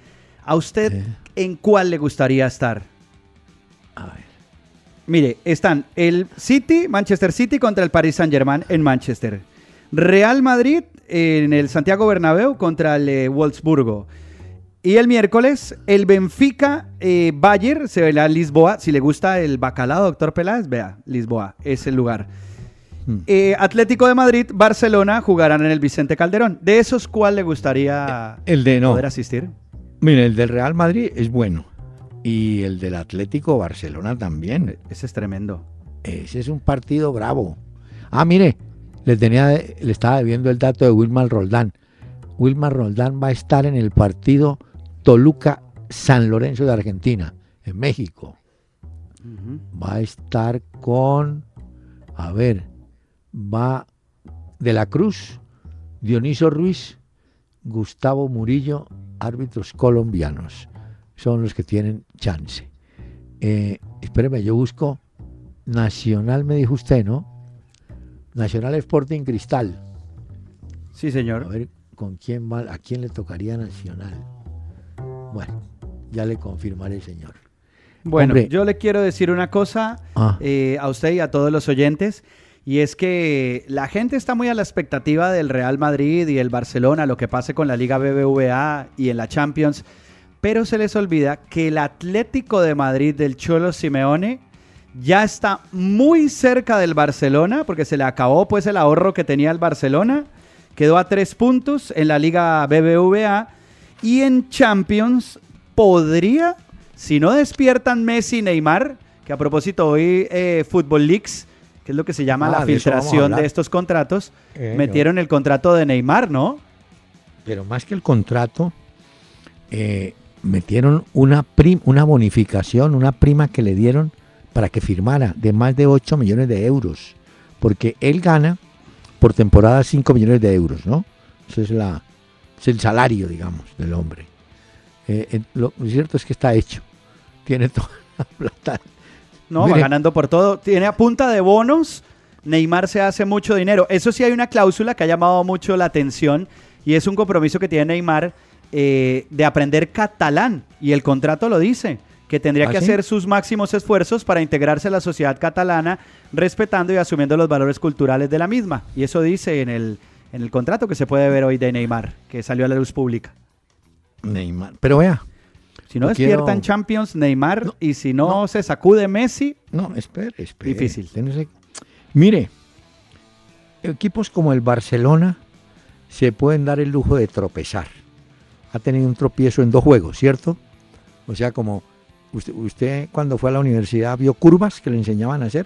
¿a usted Eh. en cuál le gustaría estar? A ver. Mire, están el City, Manchester City contra el Paris Saint Germain en Manchester. Real Madrid en el Santiago Bernabéu contra el eh, Wolfsburgo. Y el miércoles, el Benfica eh, Bayern se verá en Lisboa. Si le gusta el bacalao, doctor Peláez, vea, Lisboa es el lugar. Hmm. Eh, Atlético de Madrid, Barcelona jugarán en el Vicente Calderón. ¿De esos cuál le gustaría El de no. poder asistir? Mire, el del Real Madrid es bueno. Y el del Atlético Barcelona también. Ese es tremendo. Ese es un partido bravo. Ah, mire, le, tenía, le estaba debiendo el dato de Wilmar Roldán. Wilmar Roldán va a estar en el partido Toluca-San Lorenzo de Argentina, en México. Va a estar con, a ver, va de la Cruz, Dioniso Ruiz, Gustavo Murillo, árbitros colombianos. Son los que tienen chance. Eh, espéreme, yo busco Nacional, me dijo usted, ¿no? Nacional Sporting Cristal. Sí, A señor. ver con quién va, a quién le tocaría Nacional. Bueno, ya le confirmaré, señor. Bueno, Hombre. yo le quiero decir una cosa Ah. eh, a usted y a todos los oyentes, y es que la gente está muy a la expectativa del Real Madrid y el Barcelona, lo que pase con la Liga BBVA y en la Champions, pero se les olvida que el Atlético de Madrid del Cholo Simeone ya está muy cerca del Barcelona, porque se le acabó pues el ahorro que tenía el Barcelona, quedó a tres puntos en la Liga BBVA y en Champions podría, si no despiertan Messi y Neymar, que a propósito hoy eh, Football Leaks, que es lo que se llama Ah, la de eso vamos a filtración de estos contratos, Eh, metieron el contrato de Neymar, ¿no? Pero más que el contrato, eh, metieron una, prim- una bonificación, una prima que le dieron para que firmara de más de 8 millones de euros. Porque él gana por temporada 5 millones de euros, ¿no? Ese es, la, es el salario, digamos, del hombre. Eh, lo cierto es que está hecho. Tiene toda la plata. No, va ganando por todo. Tiene a punta de bonos. Neymar se hace mucho dinero. Eso sí hay una cláusula que ha llamado mucho la atención y es un compromiso que tiene Neymar eh, de aprender catalán. Y el contrato lo dice, que tendría ¿Ah, que sí? hacer sus máximos esfuerzos para integrarse a la sociedad catalana, respetando y asumiendo los valores culturales de la misma. Y eso dice en el, en el contrato que se puede ver hoy de Neymar, que salió a la luz pública. Neymar. Pero vea, Si no Yo quiero- despiertan Champions, Neymar, No, y si no, no. se sacude Messi, No, espere, espere. Difícil. Mire, equipos como el Barcelona se pueden dar el lujo de tropezar. Ha tenido un tropiezo en dos juegos, ¿cierto? O sea, como usted, usted cuando fue a la universidad vio curvas que le enseñaban a hacer.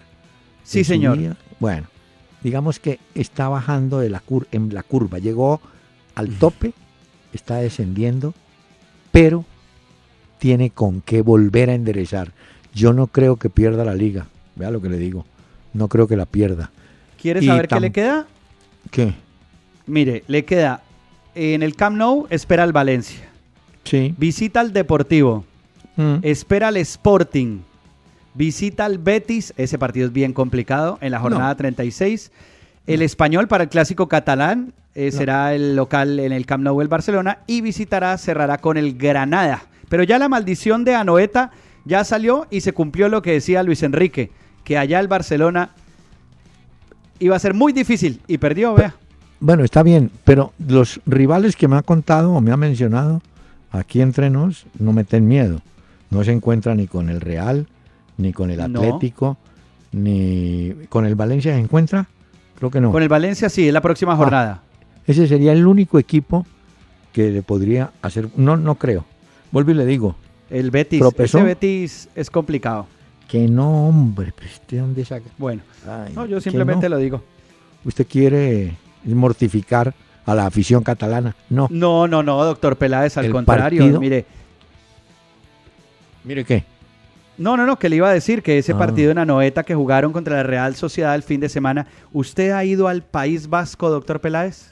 Sí, señor. Bueno, digamos que está bajando de la cur- en la curva, llegó al tope, está descendiendo, pero tiene con qué volver a enderezar. Yo no creo que pierda la liga. Vea lo que le digo. No creo que la pierda. ¿quiere Y saber qué le queda? ¿Qué? Mire, le queda en el Camp Nou, espera al Valencia. Sí. Visita al Deportivo. Mm. Espera al Sporting. visita al Betis, ese partido es bien complicado, en la jornada 36. El español para el clásico catalán eh, será el local en el Camp Nou el Barcelona y visitará, cerrará con el Granada. Pero ya la maldición de Anoeta ya salió y se cumplió lo que decía Luis Enrique, que allá el Barcelona iba a ser muy difícil y perdió, vea. Bueno, está bien, pero los rivales que me ha contado o me ha mencionado aquí entre nos no meten miedo. No se encuentra ni con el Real, ni con el No. Atlético, ni con el Valencia se encuentra. Creo que no. Con el Valencia sí, es la próxima jornada. Ese sería el único equipo que le podría hacer. No, no creo. Vuelvo y le digo El Betis, ese Betis es complicado. que no, hombre. pues, ¿de dónde saca? Bueno, Ay, no, yo simplemente no. lo digo. Usted quiere mortificar a la afición catalana. No. No, no, no, doctor Peláez, al contrario. partido- Mire, Mire qué. no, no, no, que le iba a decir que ese Ah. partido en Anoeta que jugaron contra la Real Sociedad el fin de semana, ¿usted ha ido al País Vasco, doctor Peláez?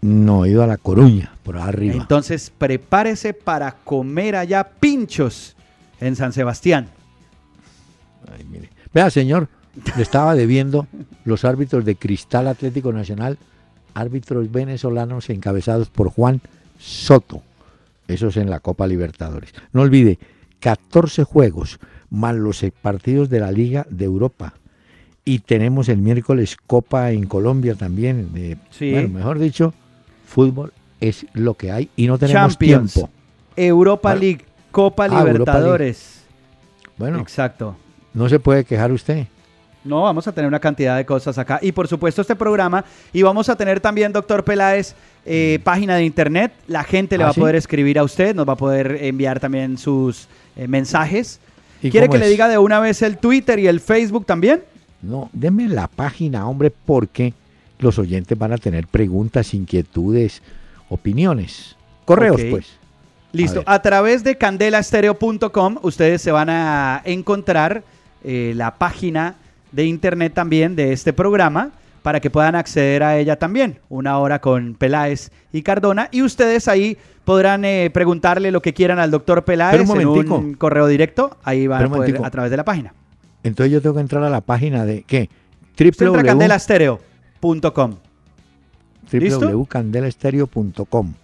No, he ido a La Coruña, por arriba. Entonces prepárese para comer allá pinchos en San Sebastián. Ay, mire. Vea, señor, le estaba debiendo los árbitros de Cristal Atlético Nacional, árbitros venezolanos encabezados por Juan Soto. Eso es en la Copa Libertadores. No olvide, 14 juegos más los eh, partidos de la Liga de Europa. Y tenemos el miércoles Copa en Colombia también. de- Sí. Bueno, mejor dicho, fútbol es lo que hay y no tenemos Champions, tiempo. Europa. League, Copa Ah, League. Libertadores. Bueno, Exacto. no se puede quejar usted. No, vamos a tener una cantidad de cosas acá. Y por supuesto este programa. Y vamos a tener también, doctor Peláez, eh, página de internet. La gente le ¿Ah, va sí? a poder escribir a usted, nos va a poder enviar también sus eh, mensajes. ¿Y ¿Quiere que le diga de una vez el Twitter y el Facebook también? No, deme la página, hombre, porque los oyentes van a tener preguntas, inquietudes, opiniones. Correos, pues. Listo. A través de candelastereo.com ustedes se van a encontrar eh, la página de internet también de este programa para que puedan acceder a ella también. Una hora con Peláez y Cardona. Y ustedes ahí podrán eh, preguntarle lo que quieran al doctor Peláez Pero un en un correo directo. Ahí van Pero a poder a través de la página. Entonces yo tengo que entrar a la página de ¿qué? Usted entra a www- candelastereo.com. ¿Listo? www.candelastereo.com.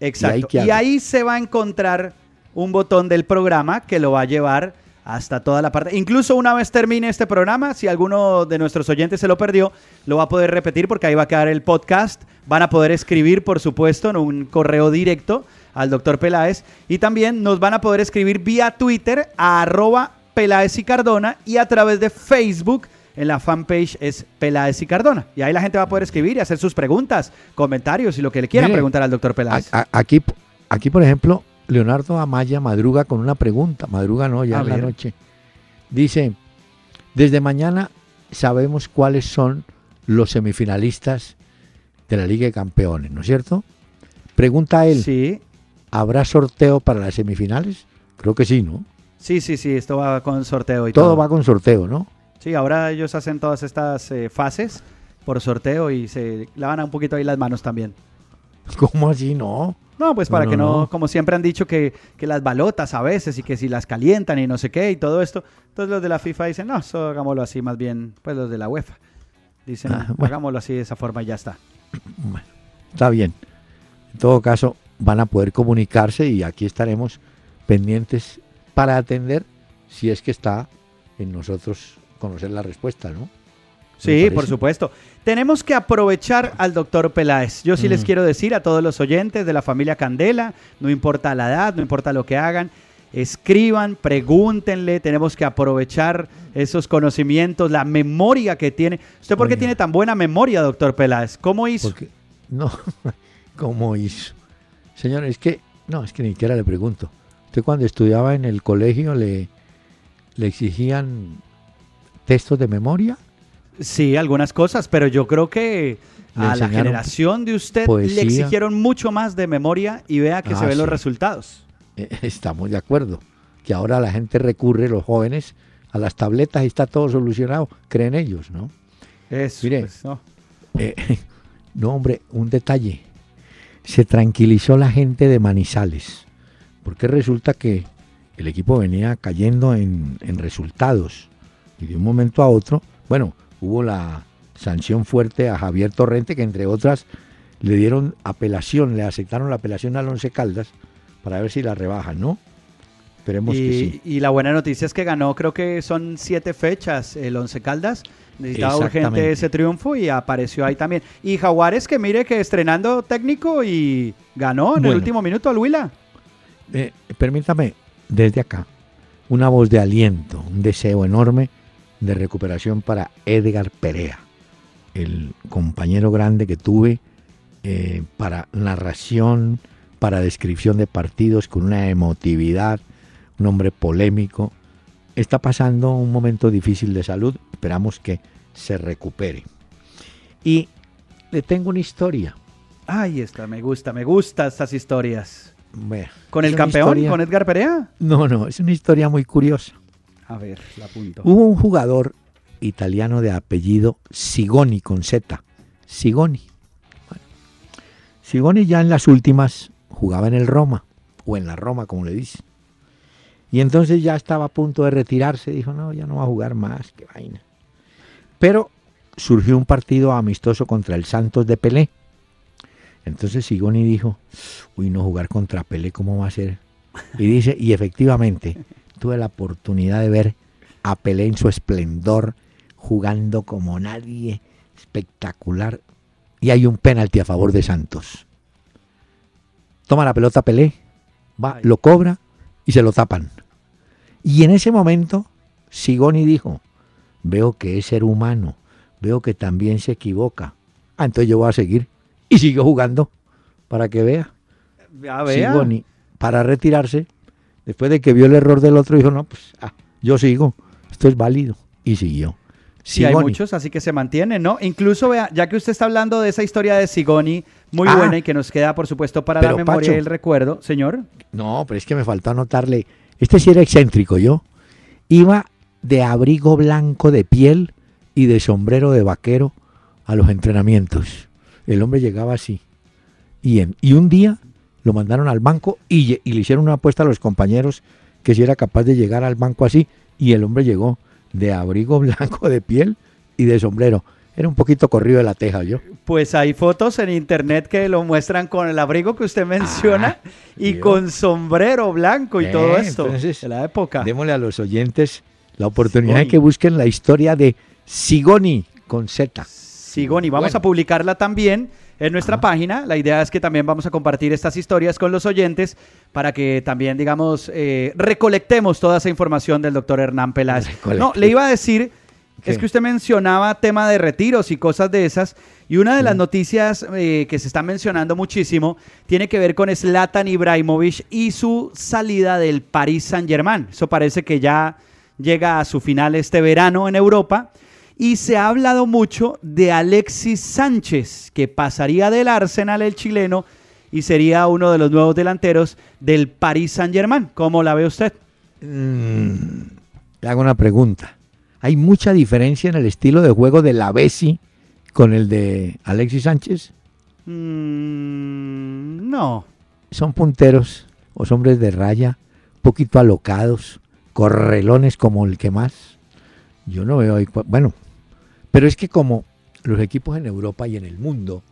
Exacto. Y hago? ahí se va a encontrar un botón del programa que lo va a llevar hasta toda la parte. Incluso una vez termine este programa, si alguno de nuestros oyentes se lo perdió, lo va a poder repetir porque ahí va a quedar el podcast. Van a poder escribir, por supuesto, en un correo directo al doctor Peláez. Y también nos van a poder escribir vía Twitter a arroba Peláez y Cardona y a través de Facebook en la fanpage es Peláez y Cardona. Y ahí la gente va a poder escribir y hacer sus preguntas, comentarios y lo que le quieran preguntar al doctor Peláez. A- a- aquí, aquí, por ejemplo, Leonardo Amaya madruga con una pregunta. Madruga no, ya A en la noche. Dice, desde mañana sabemos cuáles son los semifinalistas de la Liga de Campeones, ¿no es cierto? Pregunta él, Sí, ¿habrá sorteo para las semifinales? Creo que sí, ¿no? sí, sí, sí, esto va con sorteo y todo. Todo va con sorteo, ¿no? Sí, ahora ellos hacen todas estas eh, fases por sorteo y se lavan un poquito ahí las manos también. ¿Cómo así? No. No, pues para no, que no, no. como siempre han dicho que, que las balotas a veces y que si las calientan y no sé qué y todo esto. Entonces los de la FIFA dicen, no, eso hagámoslo así, más bien, pues los de la UEFA. Dicen, Ah, bueno. hagámoslo así de esa forma y ya está. Bueno, está bien. En todo caso, van a poder comunicarse y aquí estaremos pendientes para atender si es que está en nosotros conocer la respuesta, ¿no? Sí, por supuesto. Tenemos que aprovechar al doctor Peláez. Yo sí les Mm. quiero decir a todos los oyentes de la familia Candela, no importa la edad, no importa lo que hagan, escriban, pregúntenle, tenemos que aprovechar esos conocimientos, la memoria que tiene. ¿Usted por qué Oiga. tiene tan buena memoria, doctor Peláez? ¿Cómo hizo? Porque, no, ¿cómo hizo? Señor, es que, no, es que ni siquiera le pregunto. Usted cuando estudiaba en el colegio le, le exigían textos de memoria. Sí, algunas cosas, pero yo creo que a la generación de usted poesía. le exigieron mucho más de memoria y vea que Ah, se ven los resultados. Eh, Estamos de acuerdo. Que ahora la gente recurre, los jóvenes, a las tabletas y está todo solucionado. Creen ellos, ¿no? Eso, Mire. pues, no. Eh, no, hombre, un detalle. Se tranquilizó la gente de Manizales, porque resulta que el equipo venía cayendo en, en resultados y de un momento a otro, bueno, hubo la sanción fuerte a Javier Torrente que entre otras le dieron apelación, le aceptaron la apelación al Once Caldas para ver si la rebajan, ¿no? Esperemos que Y, sí. y la buena noticia es que ganó, creo que son siete fechas el Once Caldas. Necesitaba urgente ese triunfo y apareció ahí también. Y Jaguares, que mire que estrenando técnico y ganó en el último minuto al Huila. Eh, permítame, desde acá, una voz de aliento, un deseo enorme de recuperación para Edgar Perea, el compañero grande que tuve eh, para narración, para descripción de partidos con una emotividad, un hombre polémico. Está pasando un momento difícil de salud, esperamos que se recupere. Y le tengo una historia. Ay, esta me gusta, me gustan estas historias. Bueno, ¿Con el campeón? historia- ¿Con Edgar Perea? No, no, es una historia muy curiosa. A ver, la apunto. Hubo un jugador italiano de apellido Sigoni con Z. Sigoni. Sigoni ya en las últimas jugaba en el Roma, o en la Roma, como le dicen. Y entonces ya estaba a punto de retirarse. Dijo, no, ya no va a jugar más, qué vaina. Pero surgió un partido amistoso contra el Santos de Pelé. Entonces Sigoni dijo, uy, no jugar contra Pelé, ¿cómo va a ser? Y dice, y efectivamente, tuve la oportunidad de ver a Pelé en su esplendor, jugando como nadie, espectacular. Y hay un penalti a favor de Santos. Toma la pelota Pelé, va, lo cobra y se lo tapan. Y en ese momento, Sigoni dijo, veo que es ser humano, veo que también se equivoca. Ah, entonces yo voy a seguir. Y siguió jugando, para que vea. Sigoni, para retirarse, después de que vio el error del otro, dijo, no, pues ah, yo sigo, esto es válido. Y siguió. Sí, hay muchos, así que se mantienen, ¿no? Incluso, vea, ya que usted está hablando de esa historia de Sigoni, muy Ah. buena y que nos queda, por supuesto, para la memoria Pacho. y el recuerdo, señor. No, pero es que me faltó anotarle. Este sí era excéntrico, yo. Iba de abrigo blanco de piel y de sombrero de vaquero a los entrenamientos. El hombre llegaba así. Y, en- y un día lo mandaron al banco y, y le hicieron una apuesta a los compañeros que si era capaz de llegar al banco así. Y el hombre llegó de abrigo blanco de piel y de sombrero. Era un poquito corrido de la teja, yo. Pues hay fotos en internet que lo muestran con el abrigo que usted menciona y vio. con sombrero blanco y Eh, todo esto entonces, de la época. Démosle a los oyentes la oportunidad de que busquen la historia de Sigoni con Z. Sigoni, vamos Bueno. a publicarla también en nuestra página. La idea es que también vamos a compartir estas historias con los oyentes para que también, digamos, eh, recolectemos toda esa información del doctor Hernán Peláez. No, le iba a decir, ¿Qué? es que usted mencionaba tema de retiros y cosas de esas, y una de las noticias eh, que se está mencionando muchísimo tiene que ver con Zlatan Ibrahimovic y su salida del Paris Saint-Germain. Eso parece que ya llega a su final este verano en Europa. Y se ha hablado mucho de Alexis Sánchez, que pasaría del Arsenal el chileno y sería uno de los nuevos delanteros del Paris Saint-Germain. ¿Cómo la ve usted? Mm, le hago una pregunta. ¿Hay mucha diferencia en el estilo de juego de la Bessi con el de Alexis Sánchez? Mm, no. Son punteros o son hombres de raya, poquito alocados, correlones como el que más. Yo no veo ahí. Bueno, pero es que como los equipos en Europa y en el mundo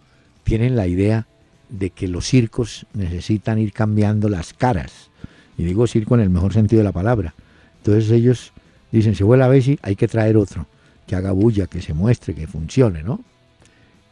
tienen la idea de que los circos necesitan ir cambiando las caras. Y digo circo en el mejor sentido de la palabra. Entonces ellos dicen, si vuela Bessi, hay que traer otro, que haga bulla, que se muestre, que funcione, ¿no?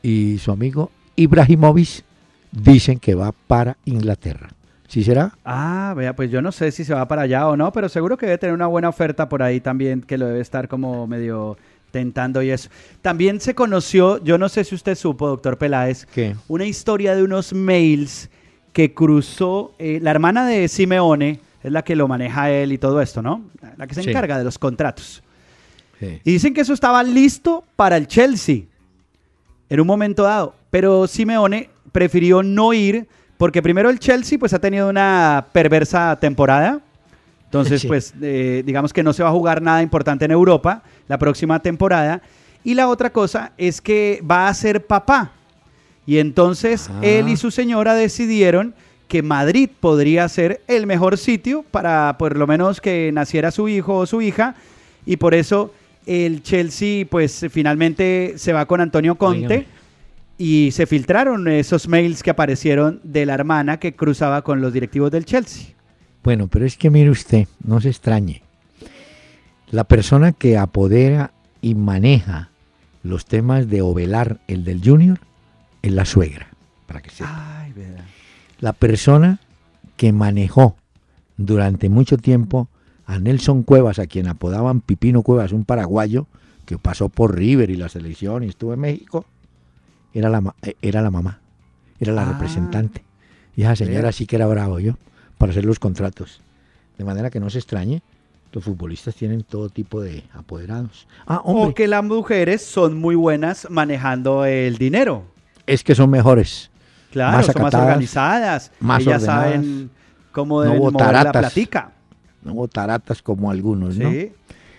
Y su amigo Ibrahimovic dicen que va para Inglaterra. ¿Sí será? Ah, vea, pues yo no sé si se va para allá o no, pero seguro que debe tener una buena oferta por ahí también, que lo debe estar como medio tentando y eso. También se conoció, yo no sé si usted supo, doctor Peláez, ¿Qué? una historia de unos mails que cruzó eh, la hermana de Simeone, es la que lo maneja él y todo esto, ¿no? La que se Sí. encarga de los contratos. Sí. Y dicen que eso estaba listo para el Chelsea en un momento dado, pero Simeone prefirió no ir porque primero el Chelsea pues ha tenido una perversa temporada. Entonces, Sí. pues eh, digamos que no se va a jugar nada importante en Europa la próxima temporada. Y la otra cosa es que va a ser papá. Y entonces Ah. él y su señora decidieron que Madrid podría ser el mejor sitio para por lo menos que naciera su hijo o su hija y por eso el Chelsea pues finalmente se va con Antonio Conte y se filtraron esos mails que aparecieron de la hermana que cruzaba con los directivos del Chelsea. Bueno, pero es que mire usted, no se extrañe. La persona que apodera y maneja los temas de Ovelar, el del Junior, es la suegra, para que sepa. Ay, verdad. La persona que manejó durante mucho tiempo a Nelson Cuevas, a quien apodaban Pipino Cuevas, un paraguayo que pasó por River y la selección y estuvo en México, era la, eh, era la mamá, era la Ah. representante. Y esa señora sí que era bravo yo para hacer los contratos. De manera que no se extrañe, los futbolistas tienen todo tipo de apoderados. Ah, hombre, O que las mujeres son muy buenas manejando el dinero. es que son mejores. Claro, Más son más organizadas. más Ellas ordenadas, saben cómo no deben mover la botaratas. platica. No taratas como algunos, ¿no? Sí.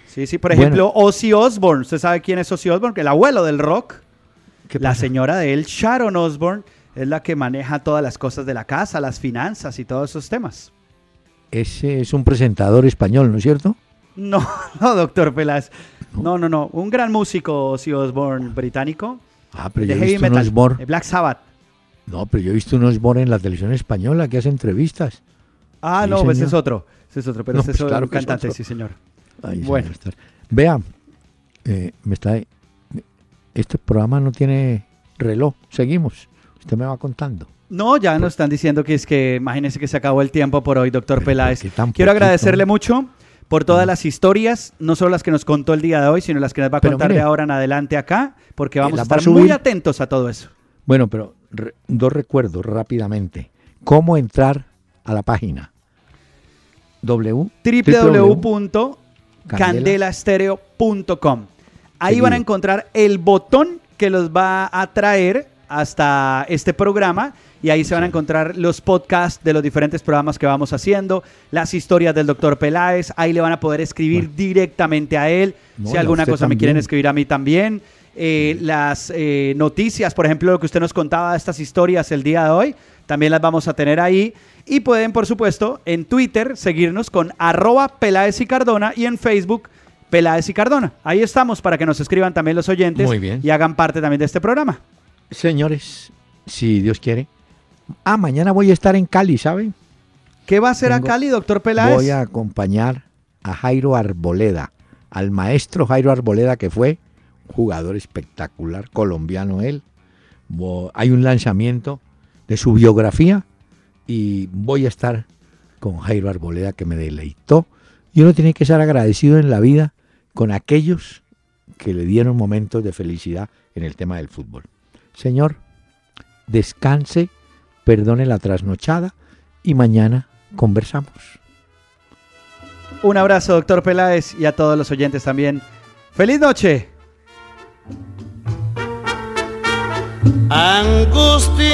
Sí, sí. Por Bueno. ejemplo, Ozzy Osbourne. ¿Usted sabe quién es Ozzy Osbourne? El abuelo del rock. ¿Qué La señora de él, Sharon Osbourne, es la que maneja todas las cosas de la casa, las finanzas y todos esos temas. Ese es un presentador español, ¿no es cierto? No, no, doctor Peláez. No, no, no. Un gran músico, Ozzy Osbourne, británico. Ah, pero yo he visto metal. Bor. de Black Sabbath. No, pero yo he visto unos Bor en la televisión española que hace entrevistas. Ah, Sí, no, pues señor. es otro. Ese es otro, pero No, ese pues es claro un es cantante, sí, señor. Bueno. Vea, eh, me está, este programa no tiene reloj. Seguimos. Usted me va contando. No, ya nos están diciendo que es que imagínense que se acabó el tiempo por hoy, doctor Peláez. ¿por qué tan Quiero agradecerle mucho por todas las historias, no solo las que nos contó el día de hoy, sino las que nos va a Pero contar mire, de ahora en adelante acá, porque vamos a estar muy atentos a todo eso. Bueno, pero re- dos recuerdos rápidamente. ¿Cómo entrar a la página? Www.candelastereo.com. Ahí van a encontrar el botón que los va a traer hasta este programa y ahí se van a encontrar los podcasts de los diferentes programas que vamos haciendo, las historias del doctor Peláez, ahí le van a poder escribir directamente a él, No, si alguna cosa me quieren escribir a mí también. Eh, las eh, noticias, por ejemplo, lo que usted nos contaba de estas historias el día de hoy, también las vamos a tener ahí. Y pueden, por supuesto, en Twitter seguirnos con arroba Peláez y Cardona y en Facebook Peláez y Cardona. Ahí estamos para que nos escriban también los oyentes Muy bien. y hagan parte también de este programa. Señores, si Dios quiere. Ah, mañana voy a estar en Cali, ¿saben? ¿Qué va a hacer a Cali, doctor Peláez? Voy a acompañar a Jairo Arboleda, al maestro Jairo Arboleda, que fue jugador espectacular, colombiano él. Hay un lanzamiento de su biografía y voy a estar con Jairo Arboleda, que me deleitó. Y uno tiene que estar agradecido en la vida con aquellos que le dieron momentos de felicidad en el tema del fútbol. Señor, descanse, perdone la trasnochada y mañana conversamos. Un abrazo, doctor Peláez, y a todos los oyentes también. ¡Feliz noche! Angustia